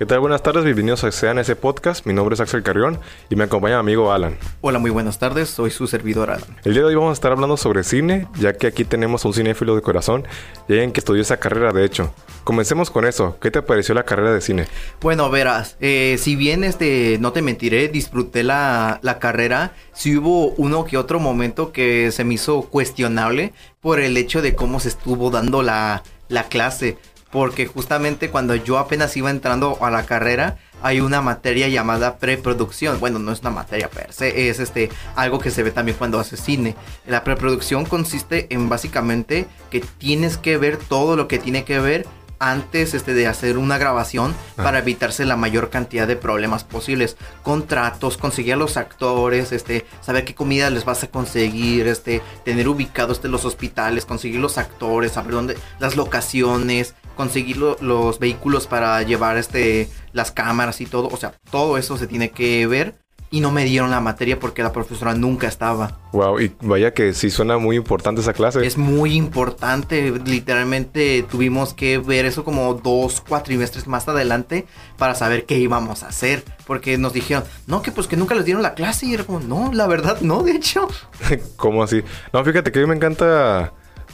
¿Qué tal? Buenas tardes, bienvenidos a Sean ese podcast. Mi nombre es Axel Carrión y me acompaña mi amigo Alan. Hola, muy buenas tardes, soy su servidor Alan. El día de hoy vamos a estar hablando sobre cine, ya que aquí tenemos un cinéfilo de corazón y alguien que estudió esa carrera, de hecho. Comencemos con eso. ¿Qué te pareció la carrera de cine? Bueno, verás, eh, si bien este, no te mentiré, disfruté la, la carrera, sí hubo uno que otro momento que se me hizo cuestionable por el hecho de cómo se estuvo dando la, la clase porque justamente cuando yo apenas iba entrando a la carrera hay una materia llamada preproducción. Bueno, no es una materia per se, es este algo que se ve también cuando haces cine. La preproducción consiste en básicamente que tienes que ver todo lo que tiene que ver antes este, de hacer una grabación ah. para evitarse la mayor cantidad de problemas posibles. Contratos, conseguir a los actores, este, saber qué comida les vas a conseguir, este, tener ubicados este, los hospitales, conseguir los actores, saber dónde, las locaciones, conseguir los vehículos para llevar este, las cámaras y todo. O sea, todo eso se tiene que ver y no me dieron la materia porque la profesora nunca estaba. Wow, y vaya que sí suena muy importante esa clase. Es muy importante, literalmente tuvimos que ver eso como dos cuatrimestres más adelante para saber qué íbamos a hacer, porque nos dijeron, no, que pues que nunca les dieron la clase y era como, no, la verdad no, de hecho. ¿Cómo así? No, fíjate que a mí me encanta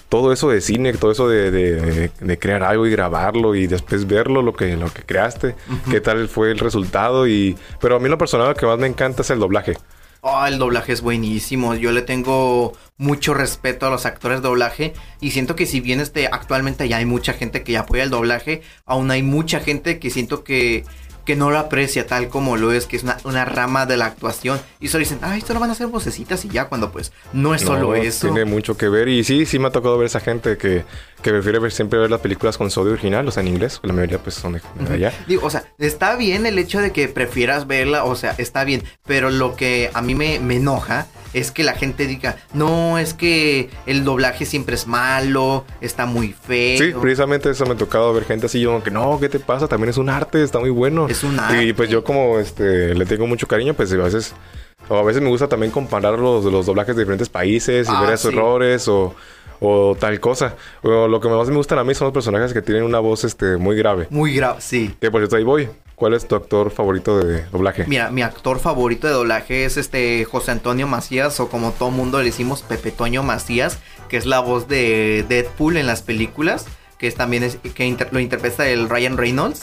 todo eso de cine, todo eso de, crear algo y grabarlo y después verlo, lo que, lo que creaste, qué tal fue el resultado. y Pero a mí lo personal lo que más me encanta es el doblaje. Oh, el doblaje es buenísimo. Yo le tengo mucho respeto a los actores de doblaje y siento que si bien este actualmente ya hay mucha gente que ya apoya el doblaje, aún hay mucha gente que siento que que no lo aprecia tal como lo es, que es una, rama de la actuación. Y solo dicen, ay, esto lo van a hacer vocecitas y ya, cuando pues no es solo eso. Tiene mucho que ver. Y sí, sí me ha tocado ver esa gente que, que prefiere ver, siempre ver las películas con su audio original, o sea, en inglés. La mayoría pues son de, allá. Digo, o sea, está bien el hecho de que prefieras verla, o sea, está bien. Pero lo que a mí me, me enoja es que la gente diga, no, es que el doblaje siempre es malo, está muy feo. Sí, precisamente eso me ha tocado ver gente así, yo que no, ¿qué te pasa? También es un arte, está muy bueno. Es un arte. Y pues yo como este le tengo mucho cariño, pues a veces o a veces me gusta también comparar los, los doblajes de diferentes países y ah, ver esos errores o, o, tal cosa. O lo que más me gustan a mí son los personajes que tienen una voz este, muy grave. Muy grave, sí. Que por cierto ahí voy. ¿Cuál es tu actor favorito de doblaje? Mira, mi actor favorito de doblaje es este José Antonio Macías, o como todo mundo le decimos Pepe Toño Macías, que es la voz de Deadpool en las películas que es también es, que lo interpreta el Ryan Reynolds.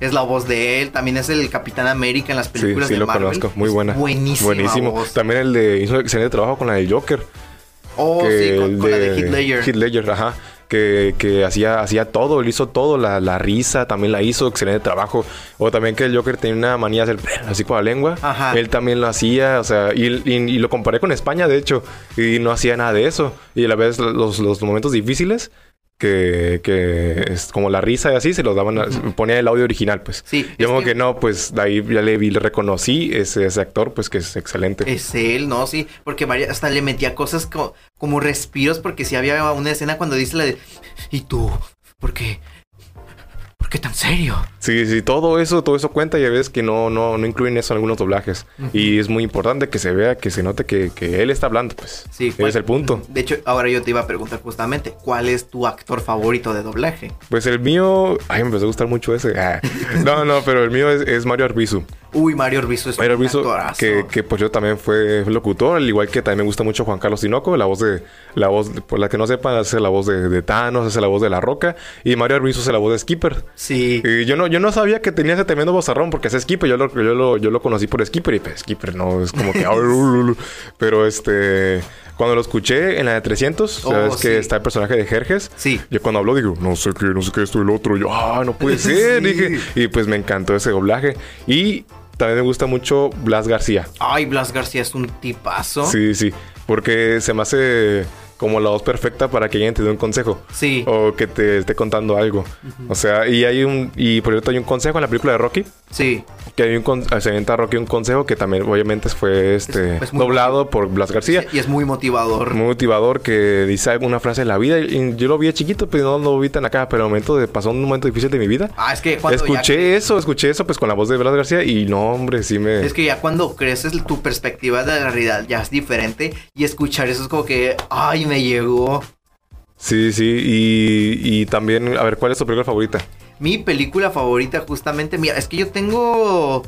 Es la voz de él. También es el Capitán América en las películas sí, sí, lo conozco. Muy buena. Buenísimo. Buenísimo. También el de hizo excelente trabajo con la de Joker. Oh, sí, con, la de Heath Ledger. Heath Ledger, ajá que, hacía, hacía todo, él hizo todo, la, risa también la hizo, excelente trabajo. O también que el Joker tenía una manía de hacer así con la lengua. Él también lo hacía, o sea, y, lo comparé con España, de hecho, y no hacía nada de eso. Y a la vez los, los momentos difíciles que, que, es como la risa y así, se lo daban, ponía el audio original, pues. Sí. Yo como que... no, pues de ahí ya le vi, le reconocí ese, ese actor, pues que es excelente. Es él, ¿no? Sí, porque hasta le metía cosas como, como respiros, porque si había una escena cuando dice la de, ¿y tú? ¿Por qué? Qué tan serio? Sí, sí, todo eso, todo eso cuenta y a veces que no, no, no incluyen eso en algunos doblajes. Y es muy importante que se vea, que se note que, que él está hablando, pues. Sí. Ese es el punto. De hecho, ahora yo te iba a preguntar justamente, ¿cuál es tu actor favorito de doblaje? Pues el mío, ay, me empezó a gustar mucho ese. Ah. No, no, pero el mío es, es Mario Arbizu. Uy, Mario Arbizu es Mario Arbizu, que, que pues yo también fue locutor, al igual que también me gusta mucho Juan Carlos Tinoco, la voz de, la voz, por la que no sepan, hace la voz de, de Thanos, hace la voz de La Roca, y Mario Arbizu hace la voz de Skipper. Sí. Y yo no, yo no sabía que tenía ese tremendo bozarrón porque hace Skipper, yo lo, yo lo, yo lo conocí por Skipper y pues Skipper no es como que... pero este... Cuando lo escuché en la de 300, sabes que está el personaje de Jerjes. Sí. Yo cuando hablo digo, no sé qué, no sé qué, esto y el otro. Yo, ah, no puede ser. Dije, y pues me encantó ese doblaje. Y también me gusta mucho Blas García. Ay, Blas García es un tipazo. Sí, sí. Porque se me hace como la voz perfecta para que alguien te dé un consejo. Sí. O que te esté contando algo. O sea, y hay un. Y por cierto, hay un consejo en la película de Rocky. Sí. Que hay un. Se inventa Rocky un consejo que también, obviamente, fue este. doblado por Blas García. Y es muy motivador. Muy motivador que dice alguna frase de la vida. Y yo lo vi chiquito, pero no lo vi tan acá. Pero el momento de. Pasó un momento difícil de mi vida. Ah, es que cuando. Escuché eso, escuché eso, pues con la voz de Blas García. Y no, hombre, sí me. Es que ya cuando creces, tu perspectiva de la realidad ya es diferente. Y escuchar eso es como que. Ay, me llegó. Sí, sí, y, y también, a ver, ¿cuál es tu película favorita? Mi película favorita justamente, mira, es que yo tengo,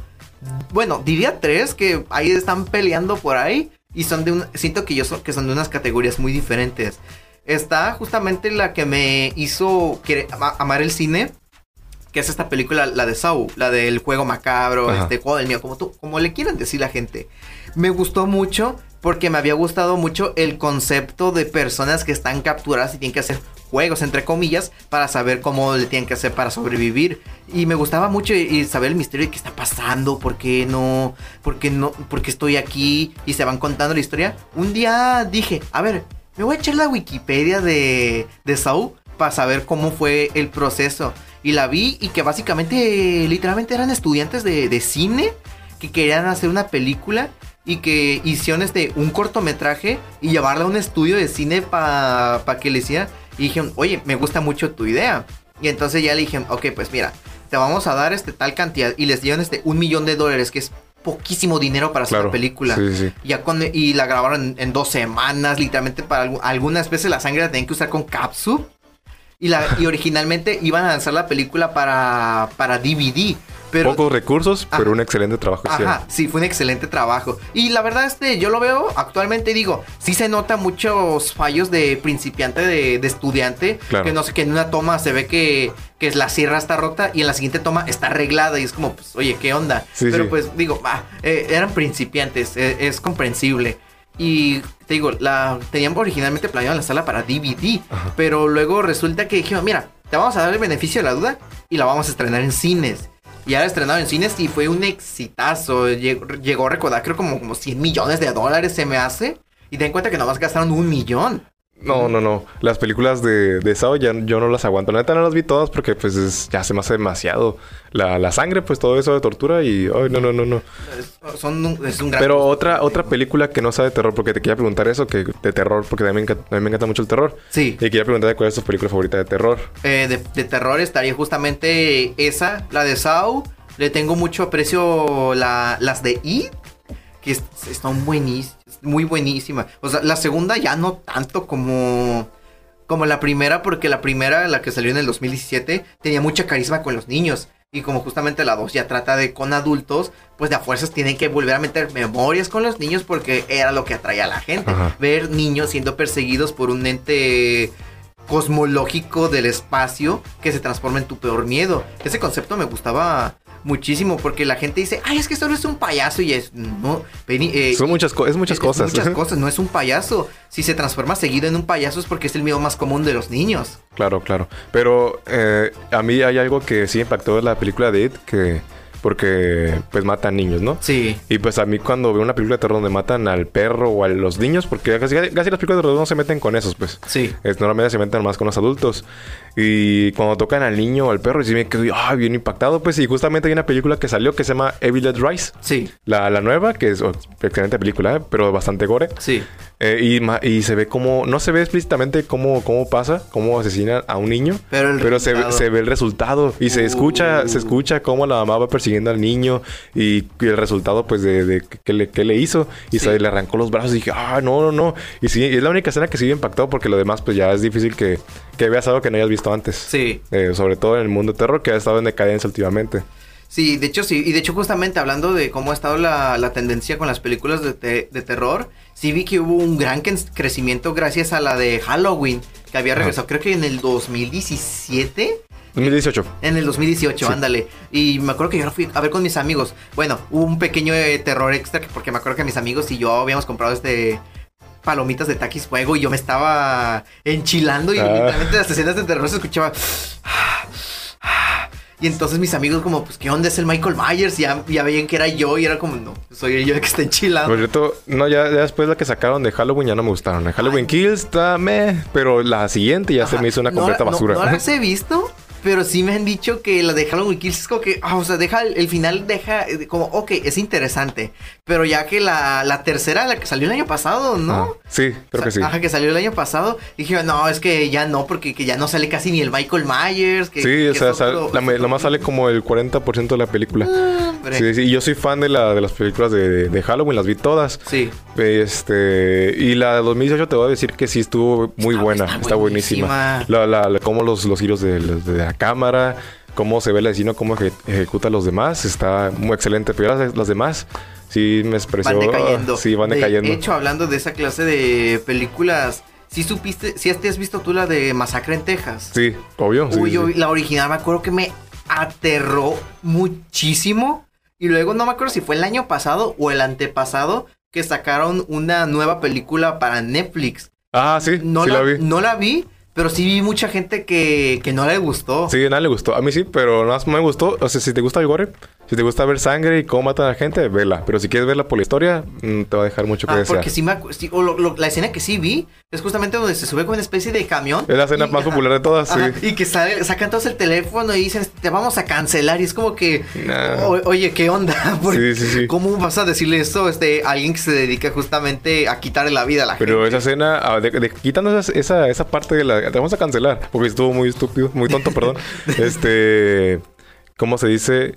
bueno, diría tres que ahí están peleando por ahí y son de un, siento que yo son, que son de unas categorías muy diferentes. Está justamente la que me hizo amar el cine, que es esta película, la de Saw, la del juego macabro, este juego del mío, como tú, como le quieran decir la gente. Me gustó mucho porque me había gustado mucho el concepto de personas que están capturadas y tienen que hacer juegos, entre comillas, para saber cómo le tienen que hacer para sobrevivir. Y me gustaba mucho y, saber el misterio de qué está pasando, por qué no, por qué no, por qué estoy aquí y se van contando la historia. Un día dije, a ver, me voy a echar la Wikipedia de, de Saw para saber cómo fue el proceso. Y la vi y que básicamente, literalmente eran estudiantes de, de cine que querían hacer una película y que hicieron este, un cortometraje y llevarla a un estudio de cine para pa que le hiciera. Y dijeron, oye, me gusta mucho tu idea. Y entonces ya le dijeron, ok, pues mira, te vamos a dar este tal cantidad. Y les dieron este un millón de dólares, que es poquísimo dinero para hacer la película. Ya cuando, y la grabaron en, dos semanas, literalmente para algunas veces la sangre la tenían que usar con capsu. Y, la, y originalmente iban a lanzar la película para, para DVD. Pocos recursos, pero un excelente trabajo. Ajá, sí, fue un excelente trabajo. Y la verdad, este, yo lo veo actualmente, digo, sí se nota muchos fallos de principiante, de, estudiante. Que no sé, que en una toma se ve que, que la sierra está rota y en la siguiente toma está arreglada. Y es como, pues, oye, ¿qué onda? pero pues digo, eh, eran principiantes, eh, es comprensible. Y te digo, la tenían originalmente planeado la sala para DVD, pero luego resulta que dijeron, mira, te vamos a dar el beneficio de la duda y la vamos a estrenar en cines. Y ahora estrenado en cines y fue un exitazo. Llegó, a recordar, creo, como, como 100 millones de dólares se me hace. Y ten en cuenta que nomás gastaron un millón. No, no, no. Las películas de, de Sao ya yo no las aguanto. Neta no las vi todas porque pues ya se me hace demasiado. La, la sangre, pues todo eso de tortura y... Ay, no, no, no, no. Es, son un, es un gran Pero otra, otra película que no sea de terror, porque te quería preguntar eso, que de terror, porque a mí me encanta, a mí me encanta mucho el terror. Sí. Y quería preguntar cuál es tu película favorita de terror. Eh, de, de, terror estaría justamente esa, la de Sao. Le tengo mucho aprecio la, las de It, que están buenísimas, muy buenísimas. O sea, la segunda ya no tanto como como la primera, porque la primera, la que salió en el 2017, tenía mucha carisma con los niños. Y como justamente la 2 ya trata de con adultos, pues de a fuerzas tienen que volver a meter memorias con los niños porque era lo que atraía a la gente. Ver niños siendo perseguidos por un ente cosmológico del espacio que se transforma en tu peor miedo. Ese concepto me gustaba muchísimo porque la gente dice, ay, es que solo es un payaso y es, no, eh, Son muchas, es muchas cosas. muchas cosas, no es un payaso. Si se transforma seguido en un payaso es porque es el miedo más común de los niños. Claro, claro. Pero eh, a mí hay algo que sí impactó en la película de It, que porque pues matan niños, ¿no? Sí. Y pues a mí cuando veo una película de terror donde matan al perro o a los niños, porque casi, casi las películas de terror no se meten con esos, pues. Sí. Es, normalmente se meten más con los adultos. Y cuando tocan al niño o al perro, y sí me quedo ah, bien impactado, pues. Y justamente hay una película que salió que se llama Evil Dead Rise. Sí. La, la nueva, que es oh, excelente película, ¿eh? pero bastante gore. Sí. Eh, y, y, se ve como, no se ve explícitamente cómo, cómo pasa, cómo asesinan a un niño, pero, se, se, ve el resultado y se escucha, se uh. escucha cómo la mamá va persiguiendo al niño y, el resultado pues de, de qué le, le, hizo y se le arrancó los brazos y dije, ah, no, no, no. Y sí, es la única escena que sigue impactado porque lo demás pues ya es difícil que, que veas algo que no hayas visto antes. Sí. Eh, sobre todo en el mundo de terror que ha estado en decadencia últimamente. Sí, de hecho sí, y de hecho justamente hablando de cómo ha estado la, la tendencia con las películas de, de, terror, sí vi que hubo un gran crecimiento gracias a la de Halloween, que había regresado creo que en el 2017. 2018. En el 2018, ándale. Y me acuerdo que yo fui a ver con mis amigos. Bueno, hubo un pequeño eh, terror extra porque me acuerdo que mis amigos y yo habíamos comprado este palomitas de taquis fuego y yo me estaba enchilando y ah. literalmente las escenas de terror se escuchaba y entonces mis amigos como, pues, ¿qué onda es el Michael Myers? Ya, ya veían que era yo y era como, no, soy yo el que está enchilado. Por cierto, no, ya, después la que sacaron de Halloween ya no me gustaron. Halloween Kills está me, pero la siguiente ya se me hizo una completa basura. No, no las he visto, pero sí me han dicho que la de Halloween Kills es como que, ah, o sea, deja, el, final deja eh, como, ok, es interesante. Pero ya que la, la tercera, la que salió el año pasado, ¿no? Ah, sí, creo que sí. Ajá, que salió el año pasado. Dije, no, es que ya no, porque que ya no sale casi ni el Michael Myers. Que, sí, o sea, la, más sale como el 40% de la película. Ah, sí, sí, y yo soy fan de, la, de las películas de, de, Halloween, las vi todas. Sí. Este, y la de 2018 te voy a decir que sí estuvo muy buena, está, buenísima. La, la, como los, los giros de, de la cámara. cómo se ve el asesino, cómo ejecuta a los demás, está muy excelente. Pero las, demás, sí me expresó. Van decayendo. sí, van decayendo. De hecho, hablando de esa clase de películas. Si supiste, si has visto tú la de Masacre en Texas. Sí, obvio. Uy, la original me acuerdo que me aterró muchísimo. Y luego no me acuerdo si fue el año pasado o el antepasado que sacaron una nueva película para Netflix. Ah, sí, no sí la, vi. No la vi, pero sí vi mucha gente que, que no le gustó. Sí, nada le gustó. A mí sí, pero nada más me gustó. O sea, si te gusta el gore, si te gusta ver sangre y cómo matan a la gente, vela. Pero si quieres verla por la historia, mm, te va a dejar mucho que ah, Porque sí me o la escena que sí vi es justamente donde se sube con una especie de camión. Es la escena más popular de todas, sí. Y que sacan todos el teléfono y dicen, te vamos a cancelar. Y es como que, oye, ¿qué onda? sí, sí, sí. ¿Cómo vas a decirle esto este, a alguien que se dedica justamente a quitarle la vida a la gente? Pero esa escena, ah, de, quitando esa, esa, parte de la... Te vamos a cancelar. Porque estuvo muy estúpido, muy tonto, perdón. este... ¿Cómo se dice?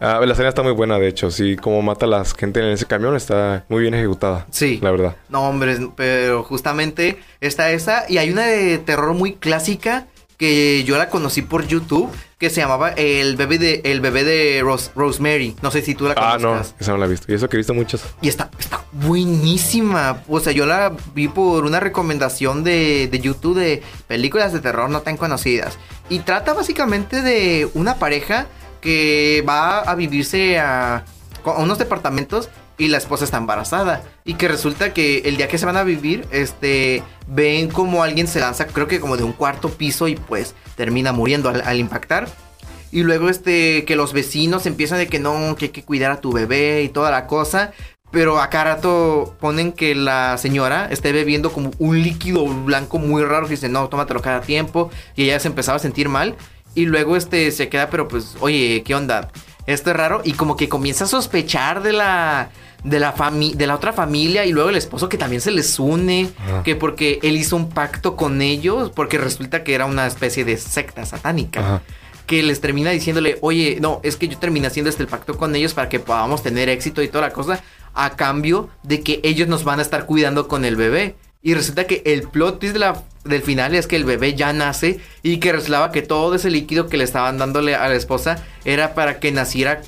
Ah, la escena está muy buena, de hecho. Sí, como mata a la gente en ese camión está muy bien ejecutada. Sí. La verdad. No, hombre, pero justamente está esa. Y hay una de terror muy clásica que yo la conocí por YouTube que se llamaba El bebé de el bebé de Rosemary. No sé si tú la conozcas. Ah, no, esa no la he visto. Y eso que he visto muchas. Y está, está buenísima. O sea, yo la vi por una recomendación de, de YouTube de películas de terror no tan conocidas. Y trata básicamente de una pareja que va a vivirse a, unos departamentos y la esposa está embarazada. Y que resulta que el día que se van a vivir, este, ven como alguien se lanza, creo que como de un cuarto piso y pues termina muriendo al, impactar. Y luego este, que los vecinos empiezan de que no, que hay que cuidar a tu bebé y toda la cosa. Pero acá rato ponen que la señora esté bebiendo como un líquido blanco muy raro. Que dice, no, tómatelo cada tiempo. Y ella se empezaba a sentir mal. Y luego este se queda, pero pues, oye, ¿qué onda? Esto es raro. Y como que comienza a sospechar de la. De la, de la otra familia y luego el esposo que también se les une, que porque él hizo un pacto con ellos, porque resulta que era una especie de secta satánica. que les termina diciéndole, oye, no, es que yo terminé haciendo este pacto con ellos para que podamos tener éxito y toda la cosa, a cambio de que ellos nos van a estar cuidando con el bebé. Y resulta que el plot twist de la, del final es que el bebé ya nace y que resultaba que todo ese líquido que le estaban dándole a la esposa era para que naciera.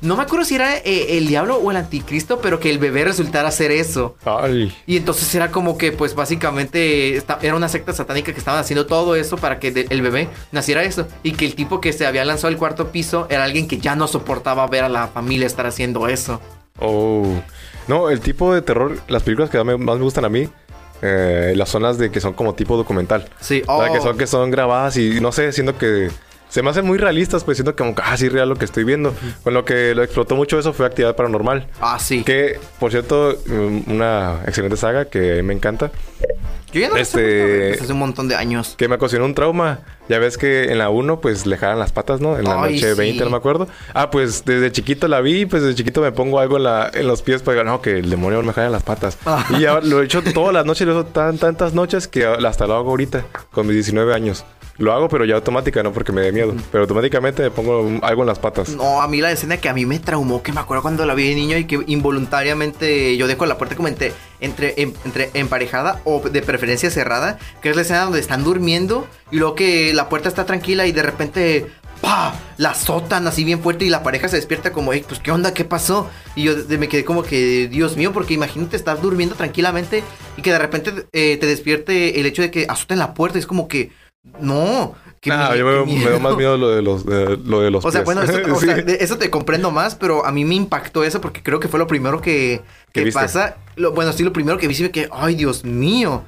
No me acuerdo si era eh, el diablo o el anticristo, pero que el bebé resultara ser eso. Ay. Y entonces era como que, pues básicamente, era una secta satánica que estaban haciendo todo eso para que el bebé naciera eso. Y que el tipo que se había lanzado al cuarto piso era alguien que ya no soportaba ver a la familia estar haciendo eso. Oh. No, el tipo de terror, las películas que más me gustan a mí eh, las zonas de que son como tipo documental. Sí, o sea, que son, oh. que son grabadas y no sé, siento que se me hacen muy realistas, pues siento como casi ah, real lo que estoy viendo. Con lo que lo explotó mucho eso fue Actividad Paranormal. Ah, sí. Que, por cierto, una excelente saga que me encanta. Yo ya no este, hace un montón de años. Que me ocasionó un trauma. Ya ves que en la 1, pues le jalan las patas, ¿no? En la noche 20, no me acuerdo. Ah, pues desde chiquito la vi, pues desde chiquito me pongo algo en, la, en los pies para no, que el demonio me jala las patas. Ah. Y ya lo he hecho todas las noches, lo he hecho tan, tantas noches que hasta lo hago ahorita, con mis 19 años. Lo hago, pero ya automática, no porque me dé miedo. Pero automáticamente me pongo algo en las patas. No, a mí la escena que a mí me traumó, que me acuerdo cuando la vi de niño y que involuntariamente yo dejo la puerta como entre, entre, entre emparejada o de preferencia cerrada, que es la escena donde están durmiendo y luego que la puerta está tranquila y de repente ¡Pah! La azotan así bien fuerte y la pareja se despierta como, pues qué onda, qué pasó. Y yo me quedé como que, Dios mío, porque imagínate estar durmiendo tranquilamente y que de repente eh, te despierte el hecho de que azoten la puerta. Es como que, no. Nah, yo me, me, más miedo lo de los, lo de los O sea, bueno, eso, o sea, eso, te comprendo más, pero a mí me impactó eso porque creo que fue lo primero que, que pasa. Lo, bueno, sí, lo primero que vi, sí, que, ay, Dios mío.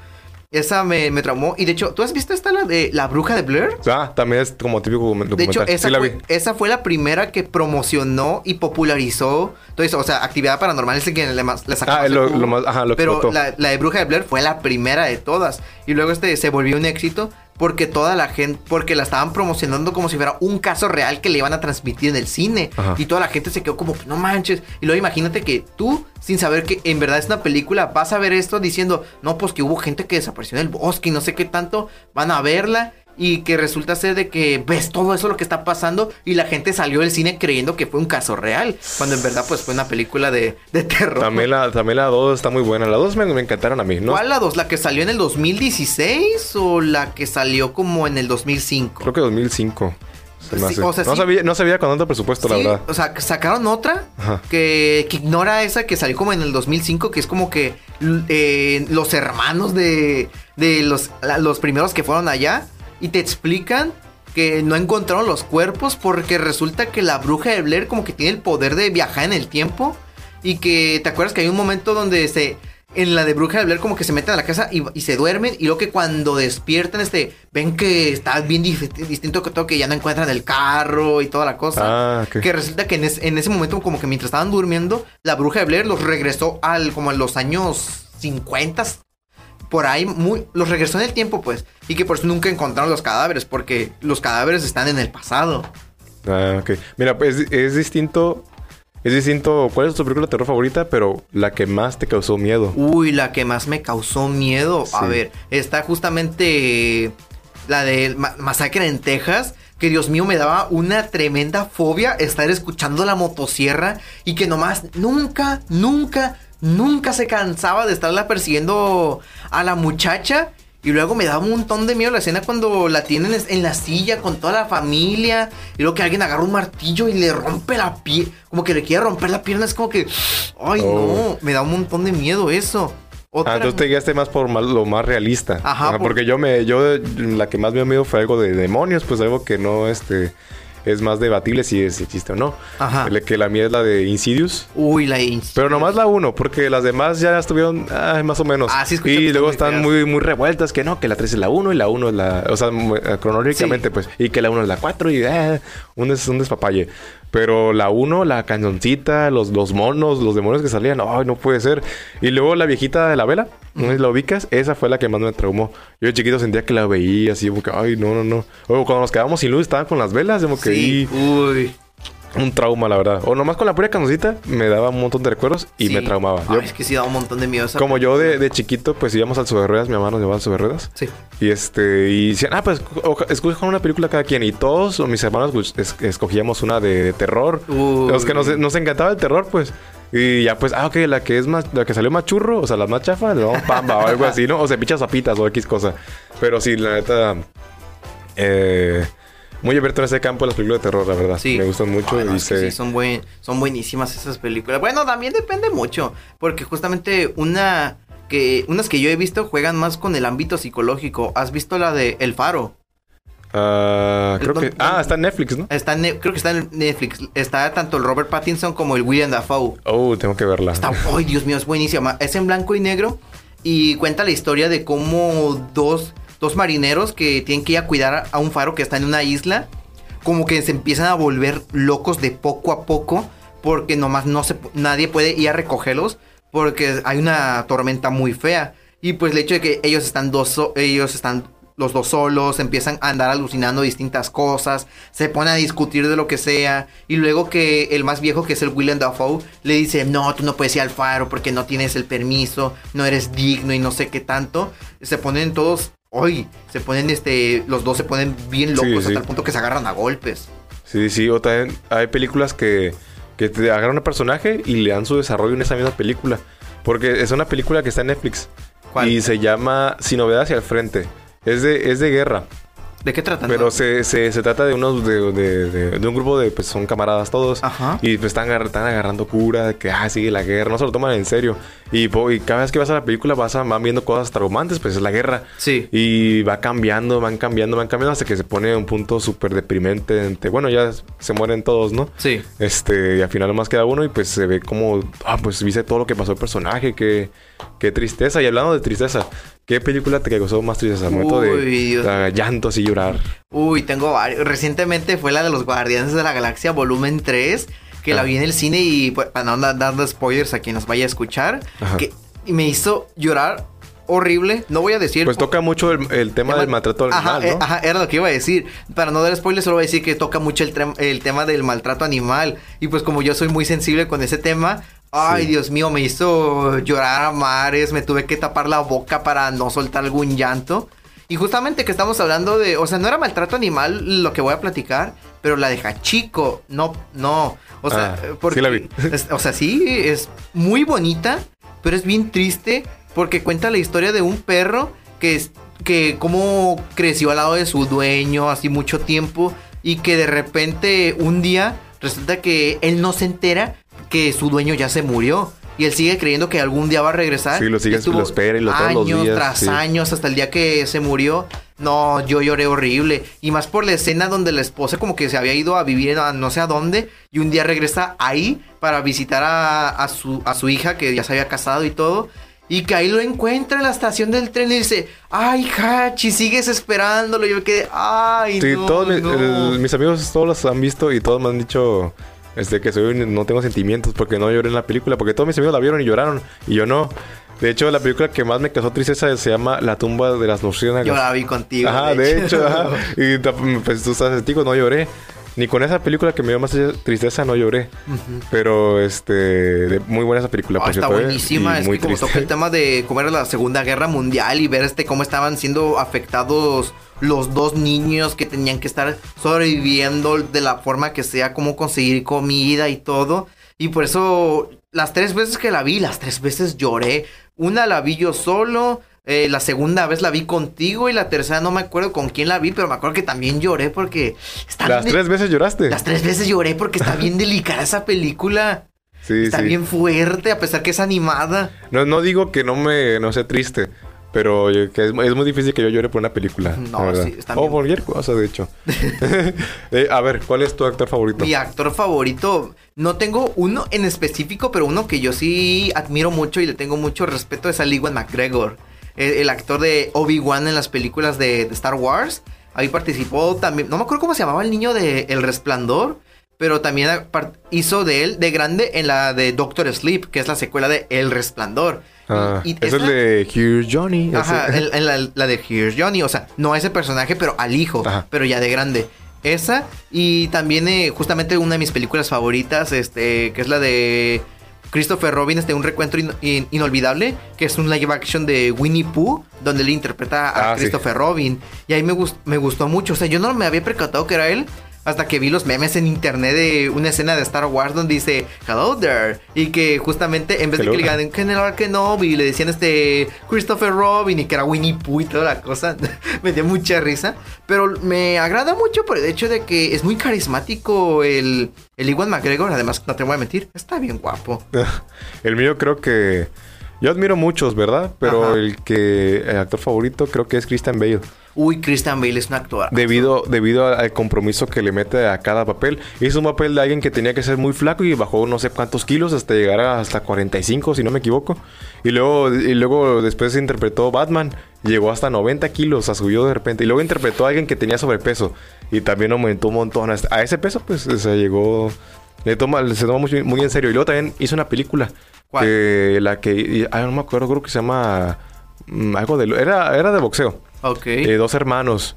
Esa me, me traumó. Y de hecho, ¿tú has visto esta la de La Bruja de Blair? Ah, también es como típico documental. De hecho, esa, fue, esa fue la primera que promocionó y popularizó. Entonces, o sea, actividad paranormal es el que le, le sacó. Ah, lo, lo, más, ajá, lo Pero la, la, de Bruja de Blair fue la primera de todas. Y luego este se volvió un éxito porque toda la gente, porque la estaban promocionando como si fuera un caso real que le iban a transmitir en el cine. Y toda la gente se quedó como, no manches. Y luego imagínate que tú, sin saber que en verdad es una película, vas a ver esto diciendo, no, pues que hubo gente que desapareció en el bosque y no sé qué tanto, van a verla y que resulta ser de que ves todo eso lo que está pasando y la gente salió del cine creyendo que fue un caso real, cuando en verdad pues fue una película de, de terror. También la, también la 2 está muy buena, la 2 me, me, encantaron a mí, ¿no? ¿Cuál la 2? ¿La que salió en el 2016 o la que salió como en el 2005? Creo que 2005. no, sabía, no sabía con tanto presupuesto, la verdad. O sea, sacaron otra que, ignora esa que salió como en el 2005, que es como que eh, los hermanos de, de los, los primeros que fueron allá y te explican que no encontraron los cuerpos porque resulta que la bruja de Blair como que tiene el poder de viajar en el tiempo y que te acuerdas que hay un momento donde se en la de Bruja de Blair como que se meten a la casa y, se duermen y luego que cuando despiertan este ven que está bien distinto que todo que ya no encuentran el carro y toda la cosa ah, que resulta que en, en, ese momento como que mientras estaban durmiendo la Bruja de Blair los regresó al como en los años 50 por ahí muy los regresó en el tiempo pues y que por eso nunca encontraron los cadáveres porque los cadáveres están en el pasado ah ok mira pues es distinto es distinto. ¿Cuál es tu película de terror favorita? Pero la que más te causó miedo. Uy, la que más me causó miedo. A ver, está justamente la de Masacre en Texas. Que Dios mío, me daba una tremenda fobia estar escuchando la motosierra y que nomás nunca, nunca, nunca se cansaba de estarla persiguiendo a la muchacha. Y luego me da un montón de miedo la escena cuando la tienen en la silla con toda la familia. Y luego que alguien agarra un martillo y le rompe la piel. Como que le quiere romper la pierna. Es como que. Ay, no. Oh. Me da un montón de miedo eso. Ah, entonces te guiaste más por lo más realista. Ajá. Porque yo me. Yo la que más me dio miedo fue algo de demonios. Pues algo que no, este es más debatible si, existe o no. Ajá. que la mía es la de Insidious. Uy, la Insidious. Pero nomás la uno, porque las demás ya estuvieron más o menos. Ah, sí, Y luego están muy, muy revueltas, que no, que la 3 es la 1 y la 1 es la... O sea, eh, cronológicamente, pues. Y que la 1 es la 4 y... Eh, un, des, un despapalle. Pero la 1, la cañoncita, los, los monos, los demonios que salían, ay, no puede ser. Y luego la viejita de la vela, ¿no la ubicas? Esa fue la que más me traumó. Yo de chiquito sentía que la veía así, como que, ay, no, no, no. O cuando nos quedábamos sin luz, estaban con las velas, como que. Sí, uy un trauma, la verdad. O nomás con la pura canosita me daba un montón de recuerdos y me traumaba. es que sí daba un montón de miedo. como yo de, chiquito, pues íbamos al sobre ruedas, mi mamá nos llevaba al sobre ruedas. Sí. Y este, y decían, ah, pues escojan una película cada quien. Y todos, o mis hermanos, pues, escogíamos una de, terror. Los que nos, nos encantaba el terror, pues. Y ya pues, ah, ok, la que es más, la que salió más churro, o sea, la más chafa, no, pamba o algo así, ¿no? O se picha zapitas o X cosa. Pero sí, la neta, eh, muy abierto en ese campo las películas de terror, la verdad. Sí. Me gustan mucho. y sí, son, buen, son buenísimas esas películas. Bueno, también depende mucho, porque justamente una que unas que yo he visto juegan más con el ámbito psicológico. ¿Has visto la de El Faro? Uh, creo que. Ah, está en Netflix, ¿no? Está creo que está en Netflix. Está tanto el Robert Pattinson como el William Dafoe. Oh, tengo que verla. Está. ¡Ay, Dios mío! Es buenísima. Es en blanco y negro. Y cuenta la historia de cómo dos dos marineros que tienen que ir a cuidar a un faro que está en una isla, como que se empiezan a volver locos de poco a poco, porque nomás no se, nadie puede ir a recogerlos, porque hay una tormenta muy fea. Y pues el hecho de que ellos están dos, ellos están los dos solos, empiezan a andar alucinando distintas cosas, se ponen a discutir de lo que sea, y luego que el más viejo, que es el William Dafoe, le dice, no, tú no puedes ir al faro porque no tienes el permiso, no eres digno y no sé qué tanto, se ponen todos hoy se ponen, este, los dos se ponen bien locos hasta el punto que se agarran a golpes. Sí, sí, o también hay películas que, que te agarran a un personaje y le dan su desarrollo en esa misma película. Porque es una película que está en Netflix. Y se llama Sin novedad hacia el frente. Es de, es de guerra. ¿De qué trata? Pero se, se, se, trata de unos de, de, de, un grupo de pues son camaradas todos Ajá. y pues están, están agarrando cura de que ah sigue la guerra, no se lo toman en serio. Y, y, cada vez que vas a la película vas a, van viendo cosas traumantes, pues es la guerra. Sí. Y va cambiando, van cambiando, van cambiando hasta que se pone un punto súper deprimente. bueno, ya se mueren todos, ¿no? Sí. Este, y al final nomás queda uno y pues se ve como, ah, pues viste todo lo que pasó el personaje, que qué tristeza. Y hablando de tristeza, ¿Qué película te causó más tristeza? Momento de llantos y llorar. Uy, tengo varios. Recientemente fue la de los Guardianes de la Galaxia, volumen 3, que la vi en el cine y pues, para no andar dando spoilers a quien nos vaya a escuchar, que me hizo llorar horrible. No voy a decir. Pues toca mucho el, tema del maltrato animal, ¿no? Eh, ajá, era lo que iba a decir. Para no dar spoilers, solo voy a decir que toca mucho el, el tema del maltrato animal. Y pues como yo soy muy sensible con ese tema, Ay, Dios mío, me hizo llorar a mares, me tuve que tapar la boca para no soltar algún llanto. Y justamente que estamos hablando de, o sea, no era maltrato animal lo que voy a platicar, pero la deja chico, no, no, o sea, ah, porque, sí la vi. o sea, sí, es muy bonita, pero es bien triste porque cuenta la historia de un perro que, que como creció al lado de su dueño así mucho tiempo y que de repente un día resulta que él no se entera que su dueño ya se murió. Y él sigue creyendo que algún día va a regresar. Sí, lo sigue, lo espera y lo años todos los días. tras años hasta el día que se murió. No, yo lloré horrible. Y más por la escena donde la esposa como que se había ido a vivir a no sé a dónde. Y un día regresa ahí para visitar a, su, a su hija que ya se había casado y todo. Y que ahí lo encuentra en la estación del tren y dice, ay, Hachi, sigues esperándolo. Y yo quedé, ay, sí, todos mis amigos todos los han visto y todos me han dicho este, que soy, no tengo sentimientos porque no lloré en la película, porque todos mis amigos la vieron y lloraron y yo no. De hecho, la película que más me causó tristeza se llama La tumba de las luciérnagas. Yo la vi contigo. Ajá, de hecho, ajá. Y pues tú estás contigo, no lloré. Ni con esa película que me dio más tristeza no lloré. Pero, este, muy buena esa película. Oh, está ¿eh? buenísima. Es muy que como toca el tema de cómo era la Segunda Guerra Mundial y ver este cómo estaban siendo afectados los dos niños que tenían que estar sobreviviendo de la forma que sea, cómo conseguir comida y todo. Y por eso las tres veces que la vi, las tres veces lloré. Una la vi yo solo, eh, la segunda vez la vi contigo y la tercera no me acuerdo con quién la vi, pero me acuerdo que también lloré porque... ¿Las tres veces lloraste? Las tres veces lloré porque está bien delicada esa película. Sí, está bien fuerte a pesar que es animada. No, no digo que no me no sea triste, pero que es, muy difícil que yo llore por una película. No, sí, está O por cualquier cosa, de hecho. Eh, a ver, ¿cuál es tu actor favorito? Mi actor favorito, no tengo uno en específico, pero uno que yo sí admiro mucho y le tengo mucho respeto es a Iwan McGregor. El, actor de Obi-Wan en las películas de, Star Wars. Ahí participó también. No me acuerdo cómo se llamaba el niño de El Resplandor. Pero también hizo de él de grande en la de Doctor Sleep, que es la secuela de El Resplandor. Ah, es el de Here's Johnny. Ajá, la, de Here's Johnny. O sea, no a ese personaje, pero al hijo. Pero ya de grande. Esa. Y también eh, justamente una de mis películas favoritas, este, que es la de Christopher Robin, este, un recuento inolvidable, que es un live action de Winnie Pooh, donde él interpreta a ah, Christopher Robin. Y ahí me, me gustó mucho. O sea, yo no me había percatado que era él hasta que vi los memes en internet de una escena de Star Wars donde dice Hello there. Y que justamente en vez de que le digan General Kenobi, le decían este Christopher Robin y que era Winnie Pooh y toda la cosa. me dio mucha risa. Pero me agrada mucho por el hecho de que es muy carismático el, el Iwan McGregor. Además, no te voy a mentir, está bien guapo. el mío creo que. Yo admiro muchos, ¿verdad? Pero el que. El actor favorito creo que es Christian Bale uy, Christian Bale es un actor. Debido, debido al compromiso que le mete a cada papel. Hizo un papel de alguien que tenía que ser muy flaco y bajó no sé cuántos kilos hasta llegar a hasta 45, si no me equivoco. Y luego, y luego después interpretó Batman. Llegó hasta 90 kilos, subió de repente. Y luego interpretó a alguien que tenía sobrepeso. Y también aumentó un montón. A ese peso, pues, se llegó... Le toma, se toma muy, muy en serio. Y luego también hizo una película. ¿Cuál? la que... no me acuerdo, creo que se llama... Mm, algo de... Era, era de boxeo. Ok. Eh, dos hermanos.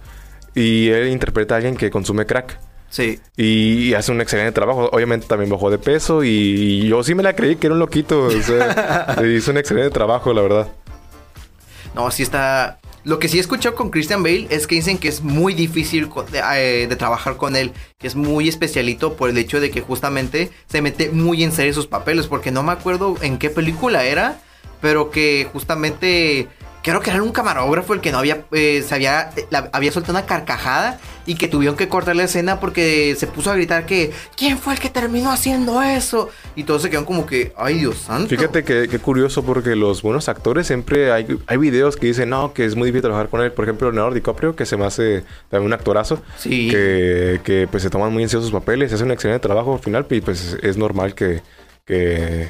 Y él interpreta a alguien que consume crack. Sí. Y, hace un excelente trabajo. Obviamente también bajó de peso y, yo sí me la creí que era un loquito. O sea, hizo un excelente trabajo, la verdad. No, sí está... Lo que sí he escuchado con Christian Bale es que dicen que es muy difícil de, de, trabajar con él, que es muy especialito por el hecho de que justamente se mete muy en serio sus papeles, porque no me acuerdo en qué película era, pero que justamente creo que era un camarógrafo el que no había, eh, se había, había soltado una carcajada y que tuvieron que cortar la escena porque se puso a gritar que, ¿quién fue el que terminó haciendo eso? Y todos se quedaron como que, ay Dios santo. Fíjate que, curioso porque los buenos actores siempre hay, hay videos que dicen, no, que es muy difícil trabajar con él. Por ejemplo, Leonardo DiCaprio, que se me hace también un actorazo. Sí. Que, que pues se toman muy en serio sus papeles, hace un excelente trabajo al final y pues es normal que, que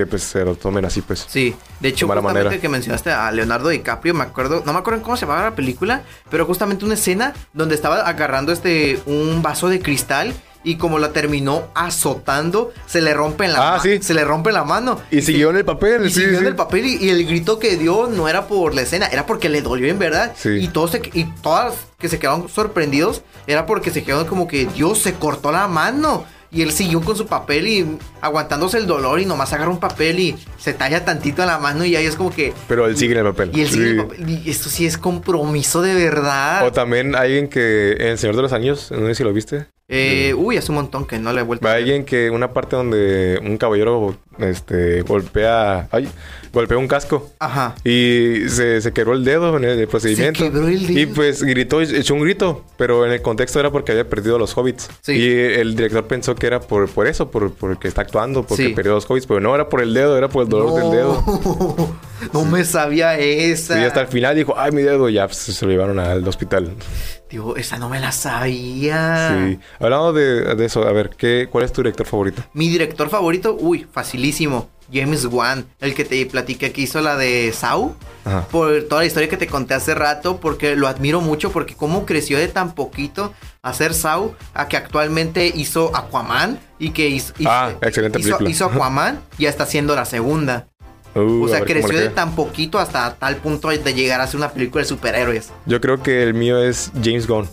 que pues se lo tomen así pues. Sí, de hecho justamente que mencionaste a Leonardo DiCaprio, me acuerdo, no me acuerdo cómo se llamaba la película, pero justamente una escena donde estaba agarrando este un vaso de cristal y como la terminó azotando, se le rompe la ah, sí. se le rompe la mano. Y, siguió en el papel, y siguió en el papel y, el grito que dio no era por la escena, era porque le dolió en verdad. Y todos y todas que se quedaron sorprendidos era porque se quedaron como que Dios se cortó la mano. Y él siguió con su papel y aguantándose el dolor y nomás agarra un papel y se talla tantito a la mano y ahí es como que... Pero él sigue en el papel. Y él sigue en el papel. Y esto sí es compromiso de verdad. O también alguien que en El Señor de los Años, no sé si lo viste. Eh, uy, hace un montón que no le he vuelto a. Alguien que una parte donde un caballero este, golpea, ay, golpeó un casco. Ajá. Y se, se quebró el dedo en el procedimiento. Se quebró el dedo. Y pues gritó, echó un grito, pero en el contexto era porque había perdido los hobbits. Sí. Y el director pensó que era por, por eso, por, porque está actuando, porque perdió los hobbits, pero no era por el dedo, era por el dolor del dedo. No me sabía esa. Y hasta el final dijo, ay, mi dedo, ya pues, se lo llevaron al hospital. Digo, esa no me la sabía. Sí. Hablando de, de, eso, a ver, ¿qué, ¿cuál es tu director favorito? Mi director favorito, uy, James Wan, el que te platiqué que hizo la de Saw. Por toda la historia que te conté hace rato, porque lo admiro mucho, porque cómo creció de tan poquito a ser Saw, a que actualmente hizo Aquaman y que hizo, ah, excelente hizo, hizo Aquaman y ya está haciendo la segunda. Uh, o sea, creció de tan poquito hasta tal punto de llegar a ser una película de superhéroes. Yo creo que el mío es James Gunn.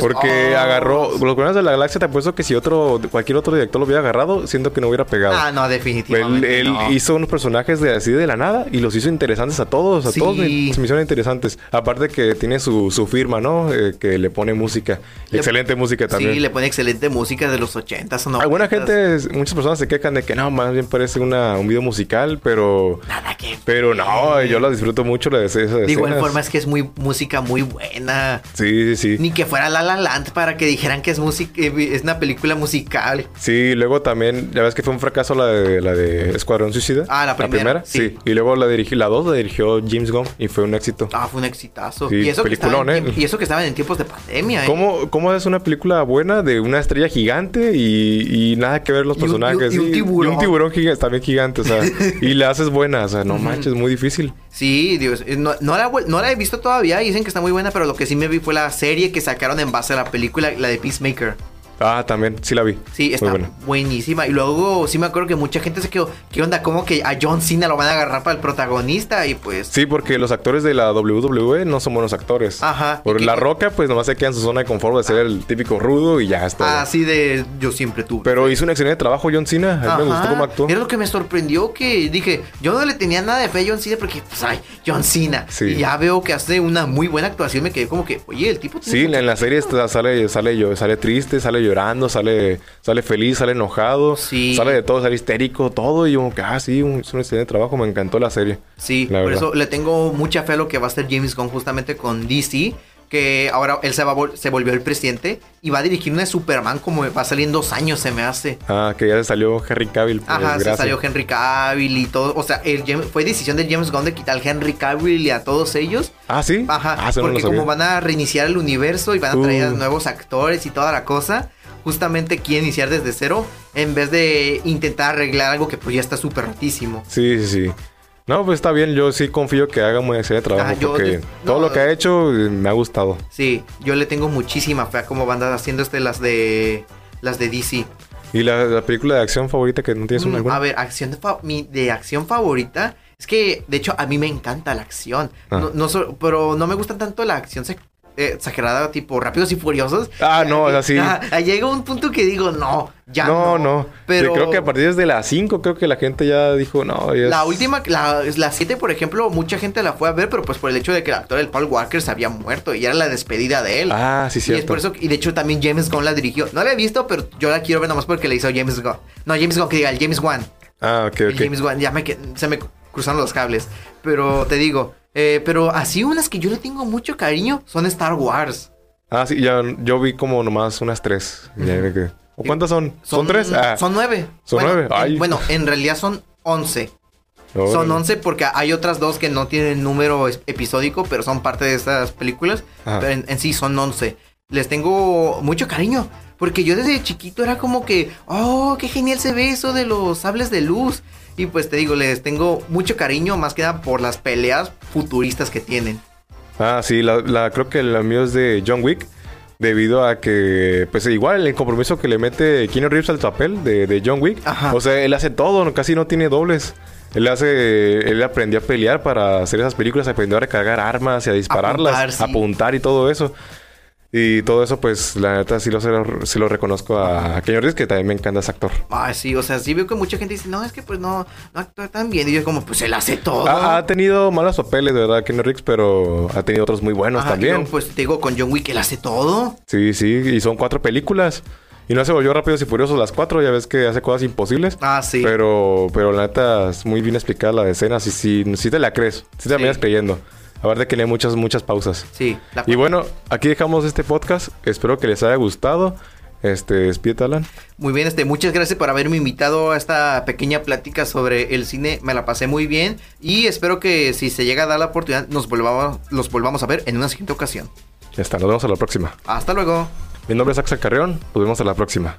Porque agarró. Los Guardianes de la Galaxia te apuesto que si otro, cualquier otro director lo hubiera agarrado, siento que no hubiera pegado. Ah, no, definitivamente. Él, hizo unos personajes de así de la nada y los hizo interesantes a todos. A todos se me hicieron interesantes. Aparte que tiene su, su firma, ¿no? Eh, que le pone música. excelente música también. Sí, le pone excelente música de los 80 o Alguna gente, muchas personas se quejan de que no, más bien parece una, un video musical, pero. Nada que. Pero no, yo la disfruto mucho la de esa De igual forma es que es muy música muy buena. Sí, sí, sí. Ni que fuera La La Land para que dijeran que es música, eh, es una película musical. Sí, luego también, ya ves que fue un fracaso la de, la de Escuadrón Suicida. Ah, la primera. sí. Y luego la dirigí, la dos la dirigió James Gunn y fue un éxito. Ah, fue un exitazo. y eso peliculón, que ¿eh? Y eso que estaban en tiempos de pandemia, ¿eh? ¿Cómo, ¿Cómo, es una película buena de una estrella gigante y, nada que ver los personajes? Y un, tiburón. Y un tiburón también gigante, o sea, y la haces buena, o sea, no manches, es muy difícil. Sí, Dios, no, no, la, no la he visto todavía, dicen que está muy buena, pero lo que sí me vi fue la serie que sacaron en base a la película, la de Peacemaker. Ah, también, sí la vi. Sí, está buenísima. Y luego sí me acuerdo que mucha gente se quedó, ¿qué onda? ¿Cómo que a John Cena lo van a agarrar para el protagonista? Y pues... Sí, porque los actores de la WWE no son buenos actores. Ajá. Por La Roca, pues nomás se queda en su zona de confort de ser el típico rudo y ya está. Así de yo siempre tuve. Pero hizo un excelente trabajo John Cena. A mí me gustó cómo actuó. Era lo que me sorprendió que dije, yo no le tenía nada de fe a John Cena porque, pues, ay, John Cena. Sí. Y ya veo que hace una muy buena actuación. Me quedé como que, oye, el tipo... Sí, en la serie sale, sale, sale triste, sale llorando, sale sale, feliz, sale enojado, sale de todo, sale histérico, todo. Y yo, ah, sí, es un excelente trabajo, me encantó la serie. Sí, por eso le tengo mucha fe a lo que va a hacer James Gunn justamente con DC que ahora él se, va, se volvió el presidente y va a dirigir una de Superman como va a salir en dos años, se me hace. Ah, que ya se salió Henry Cavill. Ajá, se salió Henry Cavill y todo. O sea, el, fue decisión de James Gunn de quitar a Henry Cavill y a todos ellos. Ah, sí. Ajá, ah, porque como van a reiniciar el universo y van a traer uh. nuevos actores y toda la cosa justamente quiere iniciar desde cero en vez de intentar arreglar algo que pues ya está súper rotísimo. Sí, sí, sí. No, pues está bien, yo sí confío que haga muy excelente trabajo porque todo lo que ha hecho eh, me ha gustado. Sí, yo le tengo muchísima fe a cómo van haciendo este las de las de DC. ¿Y la, película de acción favorita que no tienes una mm, A ver, acción de, mi, de acción favorita es que, de hecho, a mí me encanta la acción. Ah. No, pero no me gusta tanto la acción eh, exagerada, tipo rápidos y furiosos. Ah, no, así. llega un punto que digo, no, ya no. No, no. Pero creo que a partir de las 5, creo que la gente ya dijo, no. La última, la 7, por ejemplo, mucha gente la fue a ver, pero pues por el hecho de que el actor del Paul Walker se había muerto y era la despedida de él. Ah, sí, sí. Y es por eso, y de hecho también James Gunn la dirigió. No la he visto, pero yo la quiero ver nomás porque le hizo James Gunn. No, James Gunn, que diga, el James Wan. Ah, ok, ok. James Wan, ya me, se me cruzaron los cables. Pero te digo, eh, pero así unas que yo le tengo mucho cariño son Star Wars. Ah, sí, ya yo vi como nomás unas tres. ¿O cuántas son? ¿Son, tres? Ah. Son nueve. Son nueve. Ay. bueno, en realidad son once. Son once porque hay otras dos que no tienen número episódico, pero son parte de estas películas. Pero en, sí son once. Les tengo mucho cariño. Porque yo desde chiquito era como que, oh, qué genial se ve eso de los sables de luz. Y pues te digo, les tengo mucho cariño, más que nada por las peleas futuristas que tienen. Ah, sí, la, creo que el mío es de John Wick. Debido a que, pues igual el compromiso que le mete Keanu Reeves al papel de, John Wick. O sea, él hace todo, casi no tiene dobles. Él hace, él aprendió a pelear para hacer esas películas, aprendió a recargar armas y a dispararlas, a apuntar y todo eso. Y todo eso, pues, la neta, sí lo, sí lo reconozco a, a Reeves, que también me encanta ese actor. Ah, sí, o sea, sí veo que mucha gente dice, no, es que pues no, no actúa tan bien. Y yo como, pues él hace todo. Ha, tenido malos papeles, de verdad, Keanu Reeves, pero ha tenido otros muy buenos también. pues te digo, con John Wick él hace todo. Sí, sí, y son cuatro películas. Y no se volvió Rápidos y Furiosos las cuatro, ya ves que hace cosas imposibles. Ah, sí. Pero, pero la neta es muy bien explicada la escena, si, si, si te la crees, si te la sí. creyendo. A ver de que le muchas, muchas pausas. Sí. y bueno, aquí dejamos este podcast. Espero que les haya gustado. Este, despídete, Alan. Muy bien, este, muchas gracias por haberme invitado a esta pequeña plática sobre el cine. Me la pasé muy bien y espero que si se llega a dar la oportunidad nos volvamos, los volvamos a ver en una siguiente ocasión. Ya está, nos vemos a la próxima. Hasta luego. Mi nombre es Axel Carreón, nos vemos a la próxima.